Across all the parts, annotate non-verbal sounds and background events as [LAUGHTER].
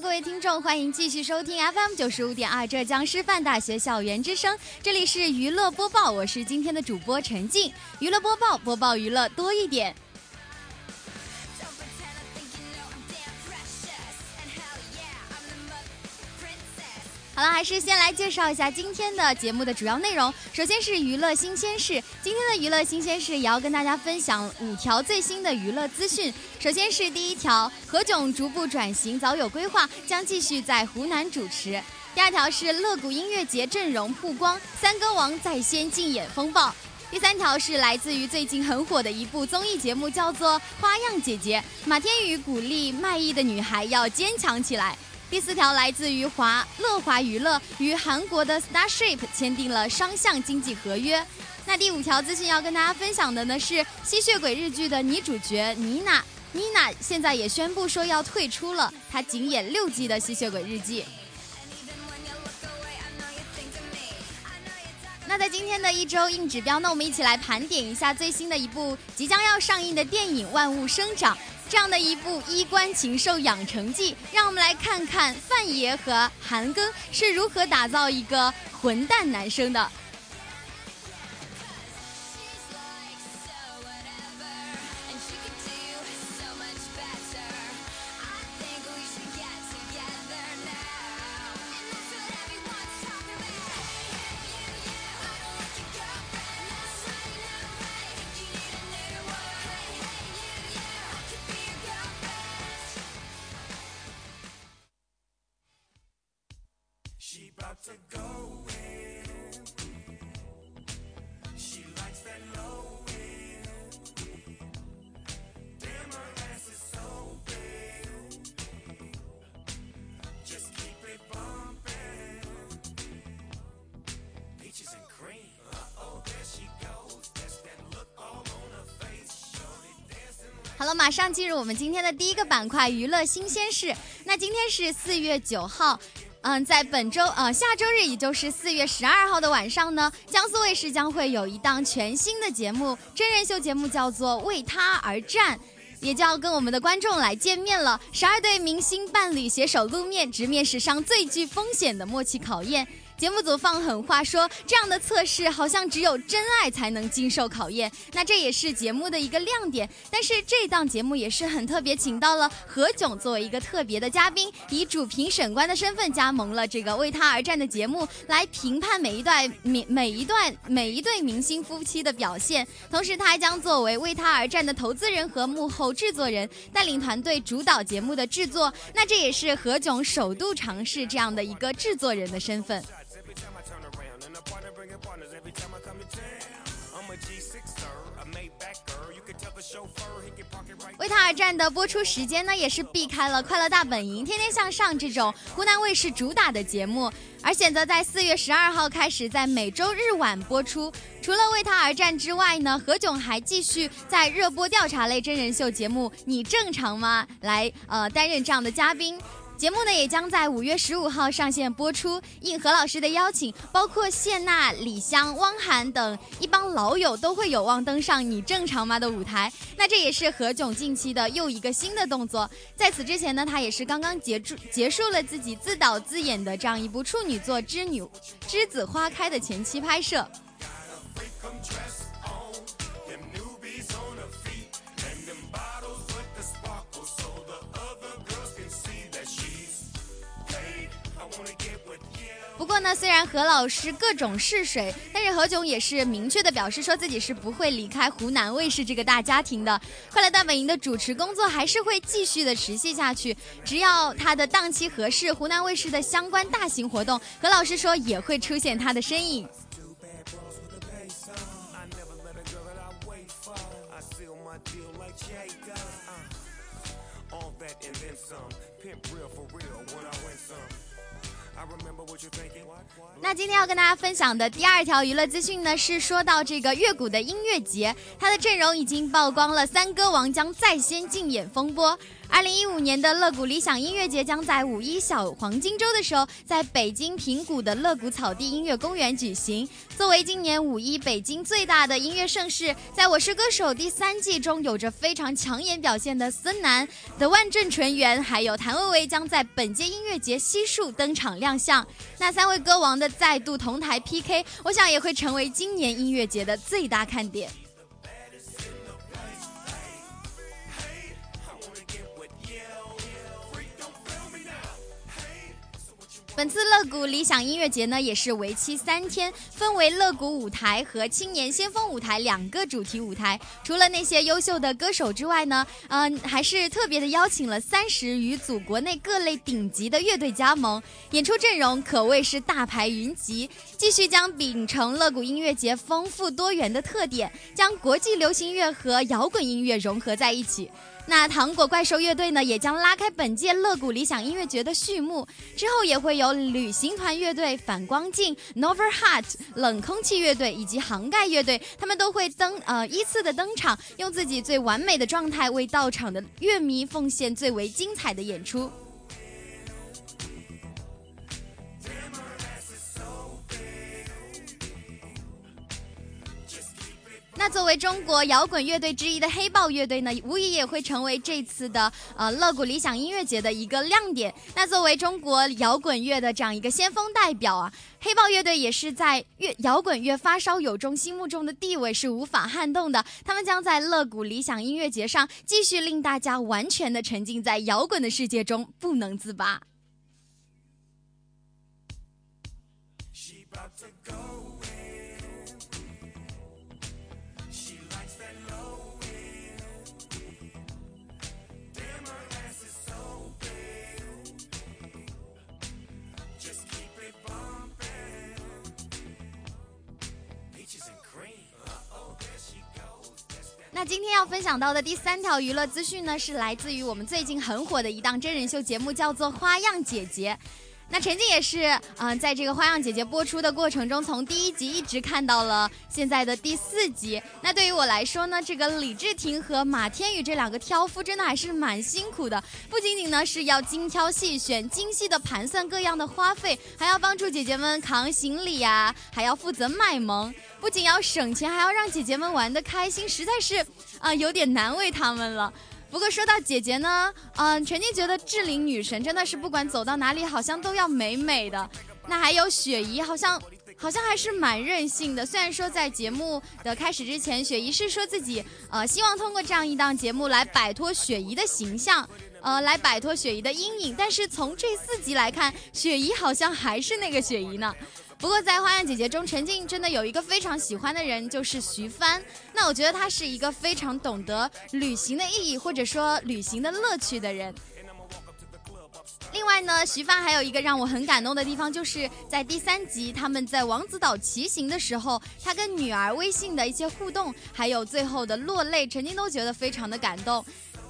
各位听众，欢迎继续收听 FM 九十五点二浙江师范大学校园之声，这里是娱乐播报，我是今天的主播陈静。娱乐播报，播报娱乐多一点。是先来介绍一下今天的节目的主要内容。首先是娱乐新鲜事，今天的娱乐新鲜事也要跟大家分享五条最新的娱乐资讯。首先是第一条，何炅逐步转型早有规划，将继续在湖南主持。第二条是乐谷音乐节阵容曝光，三歌王在先竞演风暴。第三条是来自于最近很火的一部综艺节目，叫做《花样姐姐》，马天宇鼓励卖艺的女孩要坚强起来。第四条来自于华乐华娱乐与韩国的 Starship 签订了双向经济合约。那第五条资讯要跟大家分享的呢是吸血鬼日剧的女主角妮娜，妮娜现在也宣布说要退出了，她仅演六季的吸血鬼日记。那在今天的一周硬指标，呢，我们一起来盘点一下最新的一部即将要上映的电影《万物生长》。这样的一部衣冠禽兽养成记，让我们来看看范爷和韩庚是如何打造一个混蛋男生的。了，马上进入我们今天的第一个板块——娱乐新鲜事。那今天是四月九号。嗯，在本周呃下周日，也就是四月十二号的晚上呢，江苏卫视将会有一档全新的节目，真人秀节目叫做《为他而战》，也就要跟我们的观众来见面了。十二对明星伴侣携手露面，直面史上最具风险的默契考验。节目组放狠话说，这样的测试好像只有真爱才能经受考验。那这也是节目的一个亮点。但是这档节目也是很特别，请到了何炅作为一个特别的嘉宾，以主评审官的身份加盟了这个为他而战的节目，来评判每一段每 [LAUGHS] 每一段每一对明星夫妻的表现。同时，他还将作为为他而战的投资人和幕后制作人，带领团队主导节目的制作。那这也是何炅首度尝试这样的一个制作人的身份。为他而战的播出时间呢，也是避开了《快乐大本营》《天天向上》这种湖南卫视主打的节目，而选择在四月十二号开始在每周日晚播出。除了《为他而战》之外呢，何炅还继续在热播调查类真人秀节目《你正常吗》来呃担任这样的嘉宾。节目呢也将在五月十五号上线播出。应何老师的邀请，包括谢娜、李湘、汪涵等一帮老友都会有望登上《你正常吗》的舞台。那这也是何炅近期的又一个新的动作。在此之前呢，他也是刚刚结束结束了自己自导自演的这样一部处女作《织女栀子花开》的前期拍摄。呢，虽然何老师各种试水，但是何炅也是明确的表示说自己是不会离开湖南卫视这个大家庭的。快乐大本营的主持工作还是会继续的持续下去，只要他的档期合适，湖南卫视的相关大型活动，何老师说也会出现他的身影。那今天要跟大家分享的第二条娱乐资讯呢，是说到这个乐谷的音乐节，它的阵容已经曝光了，三歌王将再掀竞演风波。二零一五年的乐谷理想音乐节将在五一小黄金周的时候，在北京平谷的乐谷草地音乐公园举行。作为今年五一北京最大的音乐盛事，在我是歌手第三季中有着非常抢眼表现的孙楠、The One 郑纯元，还有谭维维将在本届音乐节悉数登场亮相。那三位歌王的再度同台 PK，我想也会成为今年音乐节的最大看点。本次乐谷理想音乐节呢，也是为期三天，分为乐谷舞台和青年先锋舞台两个主题舞台。除了那些优秀的歌手之外呢，嗯，还是特别的邀请了三十余组国内各类顶级的乐队加盟，演出阵容可谓是大牌云集。继续将秉承乐谷音乐节丰富多元的特点，将国际流行乐和摇滚音乐融合在一起。那糖果怪兽乐队呢，也将拉开本届乐谷理想音乐节的序幕。之后也会有旅行团乐队、反光镜、Nova Heart、冷空气乐队以及杭盖乐队，他们都会登呃依次的登场，用自己最完美的状态为到场的乐迷奉献最为精彩的演出。那作为中国摇滚乐队之一的黑豹乐队呢，无疑也会成为这次的呃乐谷理想音乐节的一个亮点。那作为中国摇滚乐的这样一个先锋代表啊，黑豹乐队也是在乐摇滚乐发烧友中心目中的地位是无法撼动的。他们将在乐谷理想音乐节上继续令大家完全的沉浸在摇滚的世界中，不能自拔。那今天要分享到的第三条娱乐资讯呢，是来自于我们最近很火的一档真人秀节目，叫做《花样姐姐》。那陈静也是，嗯，在这个《花样姐姐》播出的过程中，从第一集一直看到了现在的第四集。那对于我来说呢，这个李治廷和马天宇这两个挑夫真的还是蛮辛苦的，不仅仅呢是要精挑细选、精细的盘算各样的花费，还要帮助姐姐们扛行李呀，还要负责卖萌。不仅要省钱，还要让姐姐们玩得开心，实在是，啊，有点难为他们了。不过说到姐姐呢，嗯，陈静觉得志玲女神真的是不管走到哪里，好像都要美美的。那还有雪姨，好像好像还是蛮任性的。虽然说在节目的开始之前，雪姨是说自己呃希望通过这样一档节目来摆脱雪姨的形象，呃，来摆脱雪姨的阴影。但是从这四集来看，雪姨好像还是那个雪姨呢。不过在《花样姐姐》中，陈静真的有一个非常喜欢的人，就是徐帆。那我觉得他是一个非常懂得旅行的意义，或者说旅行的乐趣的人。另外呢，徐帆还有一个让我很感动的地方，就是在第三集他们在王子岛骑行的时候，他跟女儿微信的一些互动，还有最后的落泪，陈静都觉得非常的感动。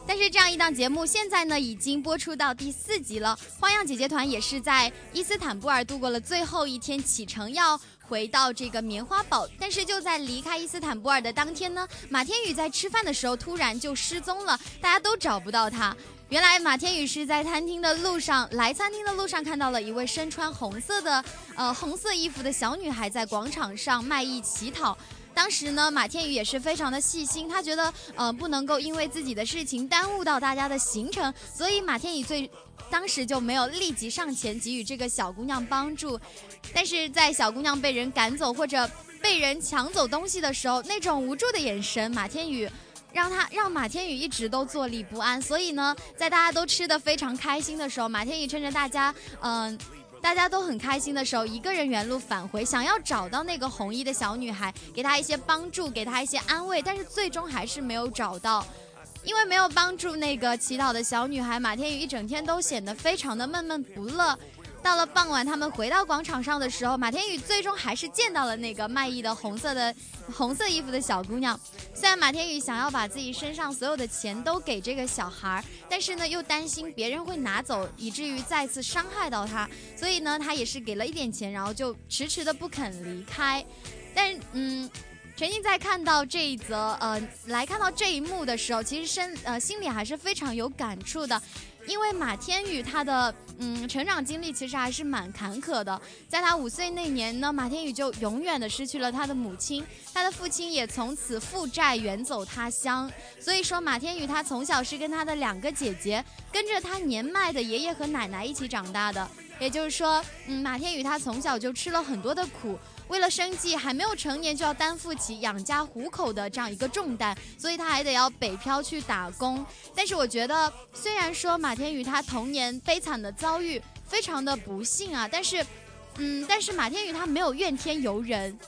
但是这样一档节目现在呢已经播出到第四集了，花样姐姐团也是在伊斯坦布尔度过了最后一天，启程要回到这个棉花堡。但是就在离开伊斯坦布尔的当天呢，马天宇在吃饭的时候突然就失踪了，大家都找不到他。原来马天宇是在餐厅的路上，来餐厅的路上看到了一位身穿红色的呃红色衣服的小女孩在广场上卖艺乞讨。当时呢，马天宇也是非常的细心，他觉得呃不能够因为自己的事情耽误到大家的行程，所以马天宇最当时就没有立即上前给予这个小姑娘帮助。但是在小姑娘被人赶走或者被人抢走东西的时候，那种无助的眼神，马天宇让他让马天宇一直都坐立不安。所以呢，在大家都吃的非常开心的时候，马天宇趁着大家嗯。大家都很开心的时候，一个人原路返回，想要找到那个红衣的小女孩，给她一些帮助，给她一些安慰，但是最终还是没有找到。因为没有帮助那个祈祷的小女孩，马天宇一整天都显得非常的闷闷不乐。到了傍晚，他们回到广场上的时候，马天宇最终还是见到了那个卖艺的红色的红色衣服的小姑娘。虽然马天宇想要把自己身上所有的钱都给这个小孩儿，但是呢，又担心别人会拿走，以至于再次伤害到他，所以呢，他也是给了一点钱，然后就迟迟的不肯离开。但嗯。陈静在看到这一则呃，来看到这一幕的时候，其实身呃心里还是非常有感触的，因为马天宇他的嗯成长经历其实还是蛮坎坷的。在他五岁那年呢，马天宇就永远的失去了他的母亲，他的父亲也从此负债远走他乡。所以说，马天宇他从小是跟他的两个姐姐，跟着他年迈的爷爷和奶奶一起长大的。也就是说，嗯，马天宇他从小就吃了很多的苦。为了生计，还没有成年就要担负起养家糊口的这样一个重担，所以他还得要北漂去打工。但是我觉得，虽然说马天宇他童年悲惨的遭遇非常的不幸啊，但是，嗯，但是马天宇他没有怨天尤人。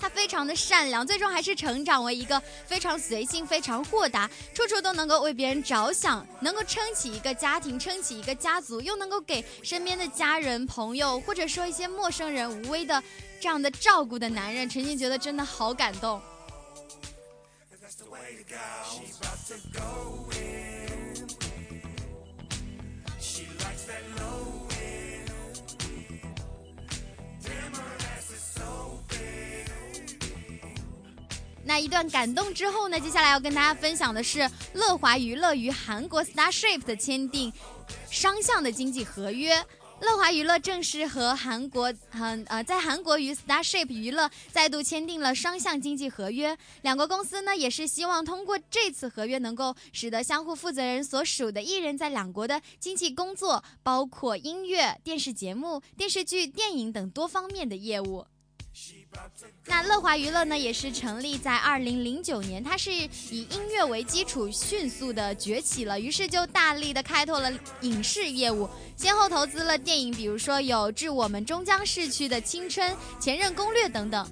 他非常的善良，最终还是成长为一个非常随性、非常豁达，处处都能够为别人着想，能够撑起一个家庭、撑起一个家族，又能够给身边的家人、朋友或者说一些陌生人无微的这样的照顾的男人，陈静觉得真的好感动。She likes that low. 那一段感动之后呢？接下来要跟大家分享的是乐华娱乐与韩国 Starship 的签订双向的经济合约。乐华娱乐正式和韩国，嗯呃，在韩国与 Starship 娱乐再度签订了双向经济合约。两国公司呢，也是希望通过这次合约，能够使得相互负责人所属的艺人，在两国的经济工作，包括音乐、电视节目、电视剧、电影等多方面的业务。那乐华娱乐呢，也是成立在二零零九年，它是以音乐为基础，迅速的崛起了，于是就大力的开拓了影视业务，先后投资了电影，比如说有《致我们终将逝去的青春》《前任攻略》等等。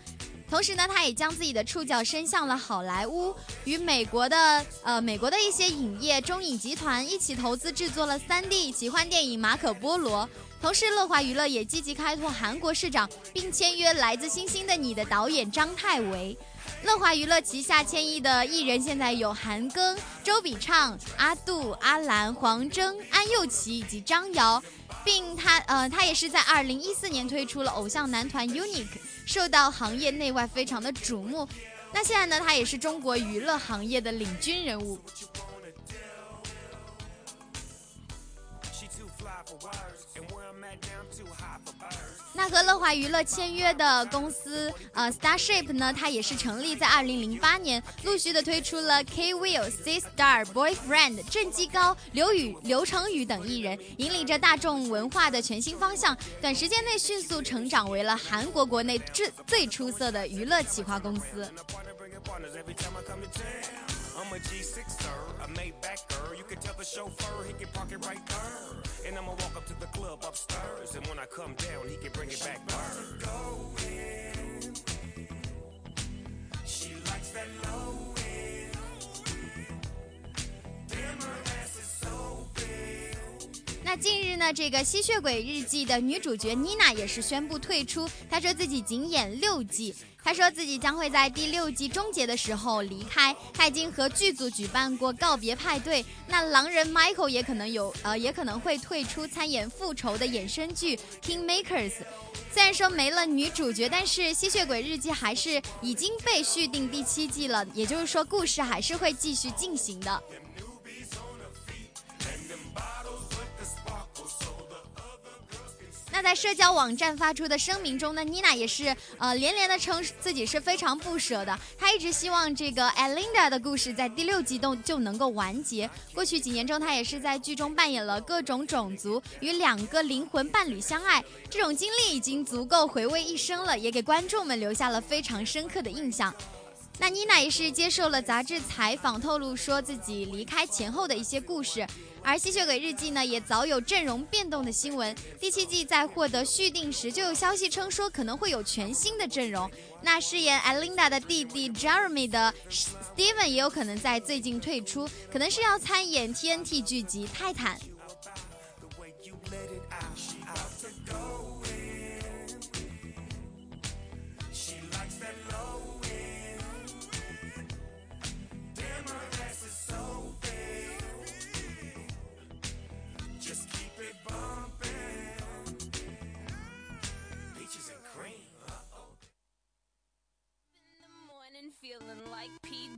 同时呢，他也将自己的触角伸向了好莱坞，与美国的呃美国的一些影业中影集团一起投资制作了 3D 奇幻电影《马可波罗》。同时，乐华娱乐也积极开拓韩国市场，并签约《来自星星的你》的导演张泰维。乐华娱乐旗下签艺的艺人现在有韩庚、周笔畅、阿杜、阿兰、黄征、安又琪以及张瑶，并他呃他也是在二零一四年推出了偶像男团 UNIQ，受到行业内外非常的瞩目。那现在呢，他也是中国娱乐行业的领军人物。那和乐华娱乐签约的公司，呃，Starship 呢，它也是成立在二零零八年，陆续的推出了 K Will、C Star、Boyfriend、郑基高、刘宇、刘成宇等艺人，引领着大众文化的全新方向，短时间内迅速成长为了韩国国内最最出色的娱乐企划公司。I'm a G6er, a Maybacher. You can tell the chauffeur he can park it right there. And I'ma walk up to the club upstairs. And when I come down, he can bring it back. Burn. Go in. She likes that low end. Damn her 近日呢，这个《吸血鬼日记》的女主角妮娜也是宣布退出，她说自己仅演六季。她说自己将会在第六季终结的时候离开，她已经和剧组举办过告别派对。那狼人 Michael 也可能有，呃，也可能会退出参演复仇的衍生剧 Kingmakers。虽然说没了女主角，但是《吸血鬼日记》还是已经被续订第七季了，也就是说故事还是会继续进行的。那在社交网站发出的声明中呢，妮娜也是呃连连的称自己是非常不舍的。她一直希望这个 Alinda 的故事在第六集都就能够完结。过去几年中，她也是在剧中扮演了各种种族与两个灵魂伴侣相爱，这种经历已经足够回味一生了，也给观众们留下了非常深刻的印象。那妮娜也是接受了杂志采访，透露说自己离开前后的一些故事。而《吸血鬼日记》呢，也早有阵容变动的新闻。第七季在获得续订时，就有消息称说可能会有全新的阵容。那饰演 Alinda 的弟弟 Jeremy 的 Steven 也有可能在最近退出，可能是要参演 TNT 剧集《泰坦》。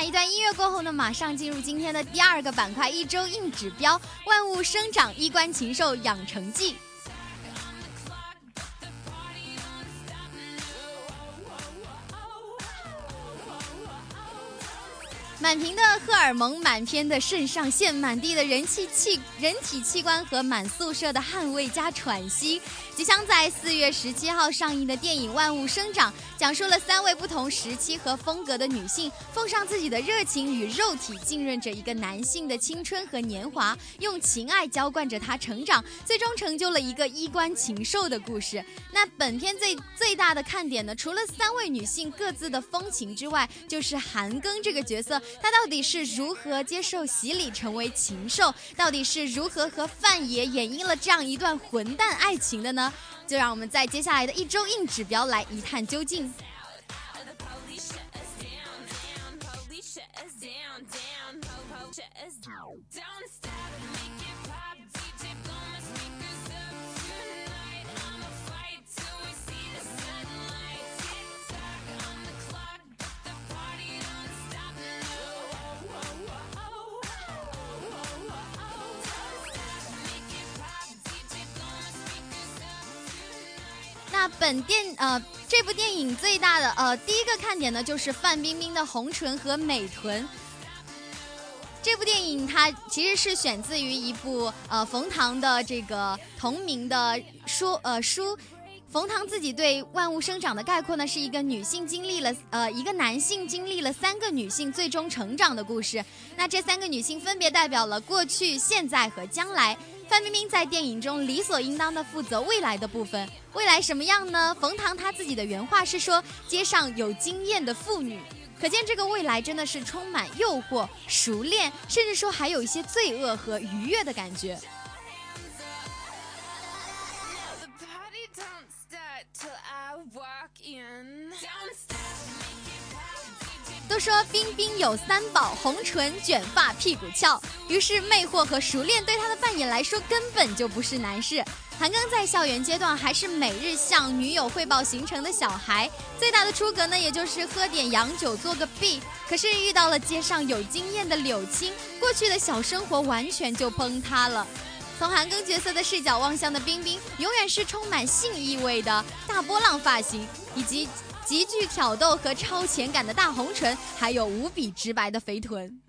那一段音乐过后呢，马上进入今天的第二个板块——一周硬指标：万物生长，衣冠禽兽养成记。满屏的荷尔蒙，满篇的肾上腺，满地的人气器人体器官和满宿舍的汗味加喘息。即将在四月十七号上映的电影《万物生长》，讲述了三位不同时期和风格的女性，奉上自己的热情与肉体，浸润着一个男性的青春和年华，用情爱浇灌着他成长，最终成就了一个衣冠禽兽的故事。那本片最最大的看点呢，除了三位女性各自的风情之外，就是韩庚这个角色。他到底是如何接受洗礼成为禽兽？到底是如何和范爷演绎了这样一段混蛋爱情的呢？就让我们在接下来的一周硬指标来一探究竟。那本电呃这部电影最大的呃第一个看点呢，就是范冰冰的红唇和美臀。这部电影它其实是选自于一部呃冯唐的这个同名的书呃书。冯唐自己对万物生长的概括呢，是一个女性经历了呃一个男性经历了三个女性最终成长的故事。那这三个女性分别代表了过去、现在和将来。范冰冰在电影中理所应当的负责未来的部分，未来什么样呢？冯唐他自己的原话是说：“街上有经验的妇女，可见这个未来真的是充满诱惑、熟练，甚至说还有一些罪恶和愉悦的感觉。”都说冰冰有三宝：红唇、卷发、屁股翘。于是魅惑和熟练对她的扮演来说根本就不是难事。韩庚在校园阶段还是每日向女友汇报行程的小孩，最大的出格呢，也就是喝点洋酒做个弊。可是遇到了街上有经验的柳青，过去的小生活完全就崩塌了。从韩庚角色的视角望向的冰冰，永远是充满性意味的大波浪发型，以及。极具挑逗和超前感的大红唇，还有无比直白的肥臀。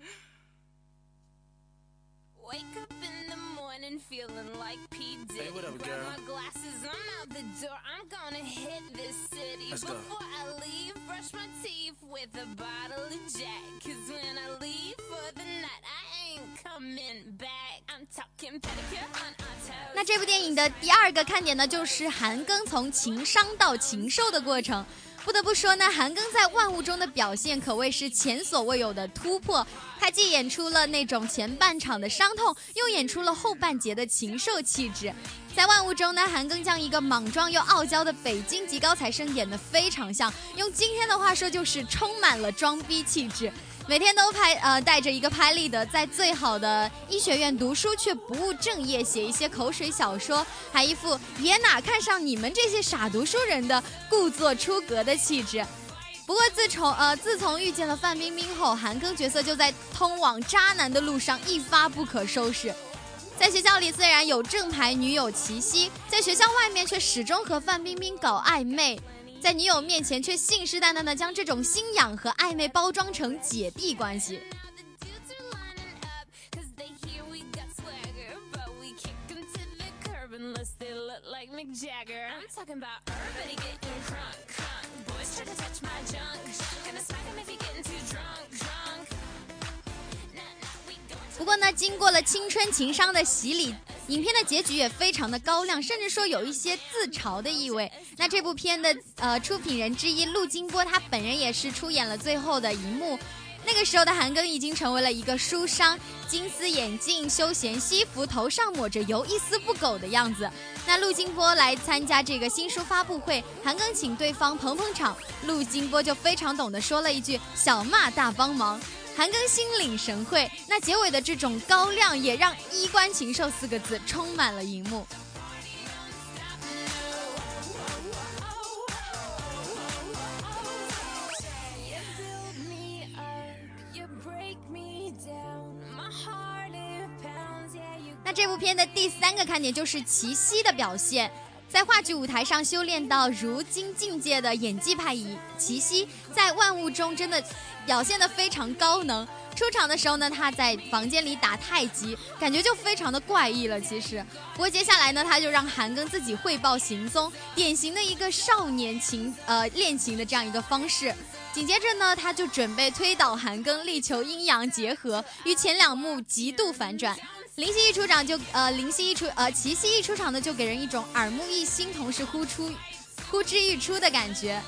那这部电影的第二个看点呢，就是韩庚从情商到禽兽的过程。不得不说呢，韩庚在《万物》中的表现可谓是前所未有的突破。他既演出了那种前半场的伤痛，又演出了后半截的禽兽气质。在《万物》中呢，韩庚将一个莽撞又傲娇的北京籍高材生演得非常像，用今天的话说就是充满了装逼气质。每天都拍呃带着一个拍立得，在最好的医学院读书，却不务正业，写一些口水小说，还一副爷哪看上你们这些傻读书人的故作出格的气质。不过自从呃自从遇见了范冰冰后，韩庚角色就在通往渣男的路上一发不可收拾。在学校里虽然有正牌女友齐溪，在学校外面却始终和范冰冰搞暧昧，在女友面前却信誓旦旦的将这种心痒和暧昧包装成姐弟关系。不过呢，经过了青春情伤的洗礼，影片的结局也非常的高亮，甚至说有一些自嘲的意味。那这部片的呃出品人之一陆金波，他本人也是出演了最后的一幕。那个时候的韩庚已经成为了一个书商，金丝眼镜、休闲西服，头上抹着油，一丝不苟的样子。那陆金波来参加这个新书发布会，韩庚请对方捧捧场，陆金波就非常懂得说了一句“小骂大帮忙”。韩庚心领神会，那结尾的这种高亮也让“衣冠禽兽”四个字充满了荧幕。那这部片的第三个看点就是齐溪的表现。在话剧舞台上修炼到如今境界的演技派仪齐溪，在万物中真的表现的非常高能。出场的时候呢，他在房间里打太极，感觉就非常的怪异了。其实，不过接下来呢，他就让韩庚自己汇报行踪，典型的一个少年情呃恋情的这样一个方式。紧接着呢，他就准备推倒韩庚，力求阴阳结合，与前两幕极度反转。林夕一出场就呃，林夕一出呃，齐溪一出场呢，就给人一种耳目一新，同时呼出呼之欲出的感觉。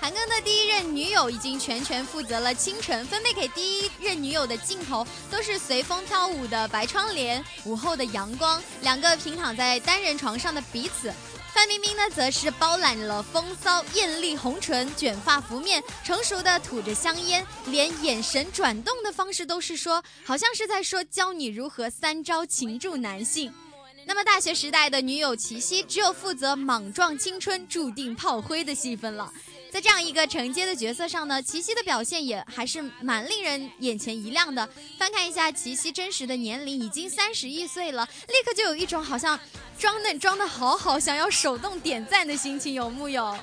韩庚的第一任女友已经全权负责了清晨，分配给第一任女友的镜头都是随风飘舞的白窗帘、午后的阳光，两个平躺在单人床上的彼此。范冰冰呢，则是包揽了风骚、艳丽、红唇、卷发拂面，成熟的吐着香烟，连眼神转动的方式都是说，好像是在说教你如何三招擒住男性。那么大学时代的女友齐溪，只有负责莽撞青春、注定炮灰的戏份了。在这样一个承接的角色上呢，齐溪的表现也还是蛮令人眼前一亮的。翻看一下齐溪真实的年龄，已经三十一岁了，立刻就有一种好像装嫩装的好好，想要手动点赞的心情，有木有？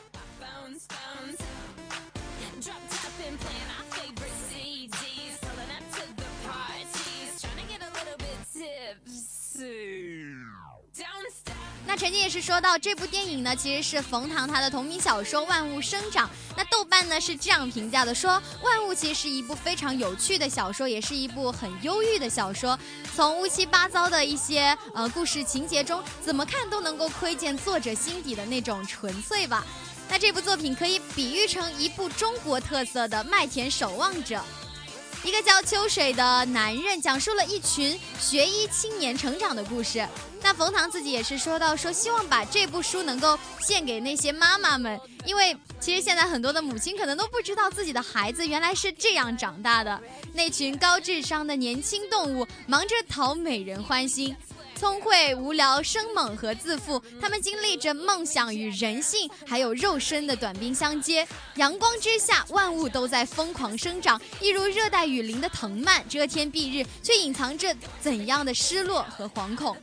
那曾经也是说到这部电影呢，其实是冯唐他的同名小说《万物生长》。那豆瓣呢是这样评价的：说《万物》其实是一部非常有趣的小说，也是一部很忧郁的小说。从乌七八糟的一些呃故事情节中，怎么看都能够窥见作者心底的那种纯粹吧。那这部作品可以比喻成一部中国特色的《麦田守望者》。一个叫秋水的男人，讲述了一群学医青年成长的故事。那冯唐自己也是说到，说希望把这部书能够献给那些妈妈们，因为其实现在很多的母亲可能都不知道自己的孩子原来是这样长大的。那群高智商的年轻动物，忙着讨美人欢心。聪慧、无聊、生猛和自负，他们经历着梦想与人性，还有肉身的短兵相接。阳光之下，万物都在疯狂生长，一如热带雨林的藤蔓，遮天蔽日，却隐藏着怎样的失落和惶恐。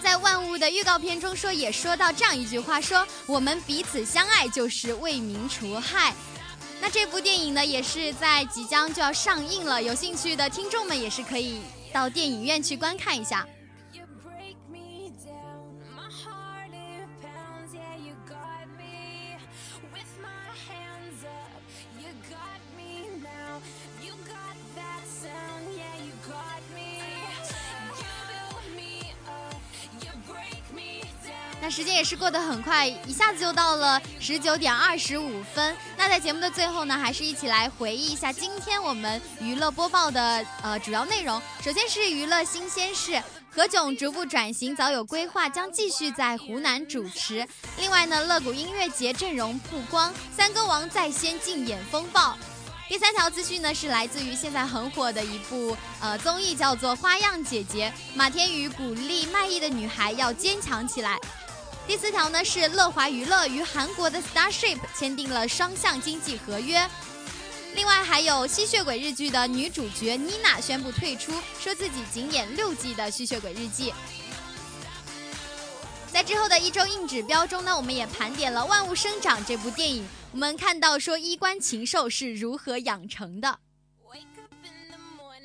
在万物的预告片中说，也说到这样一句话：说我们彼此相爱就是为民除害。那这部电影呢，也是在即将就要上映了，有兴趣的听众们也是可以到电影院去观看一下。快，一下子就到了十九点二十五分。那在节目的最后呢，还是一起来回忆一下今天我们娱乐播报的呃主要内容。首先是娱乐新鲜事，何炅逐步转型早有规划，将继续在湖南主持。另外呢，乐谷音乐节阵容曝光，三歌王在先竞演风暴。第三条资讯呢，是来自于现在很火的一部呃综艺，叫做《花样姐姐》，马天宇鼓励卖艺的女孩要坚强起来。第四条呢是乐华娱乐与韩国的 Starship 签订了双向经济合约。另外还有吸血鬼日剧的女主角妮娜宣布退出，说自己仅演六季的吸血鬼日记。在之后的一周硬指标中呢，我们也盘点了《万物生长》这部电影，我们看到说衣冠禽兽是如何养成的。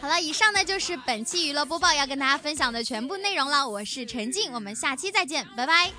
好了，以上呢就是本期娱乐播报要跟大家分享的全部内容了。我是陈静，我们下期再见，拜拜。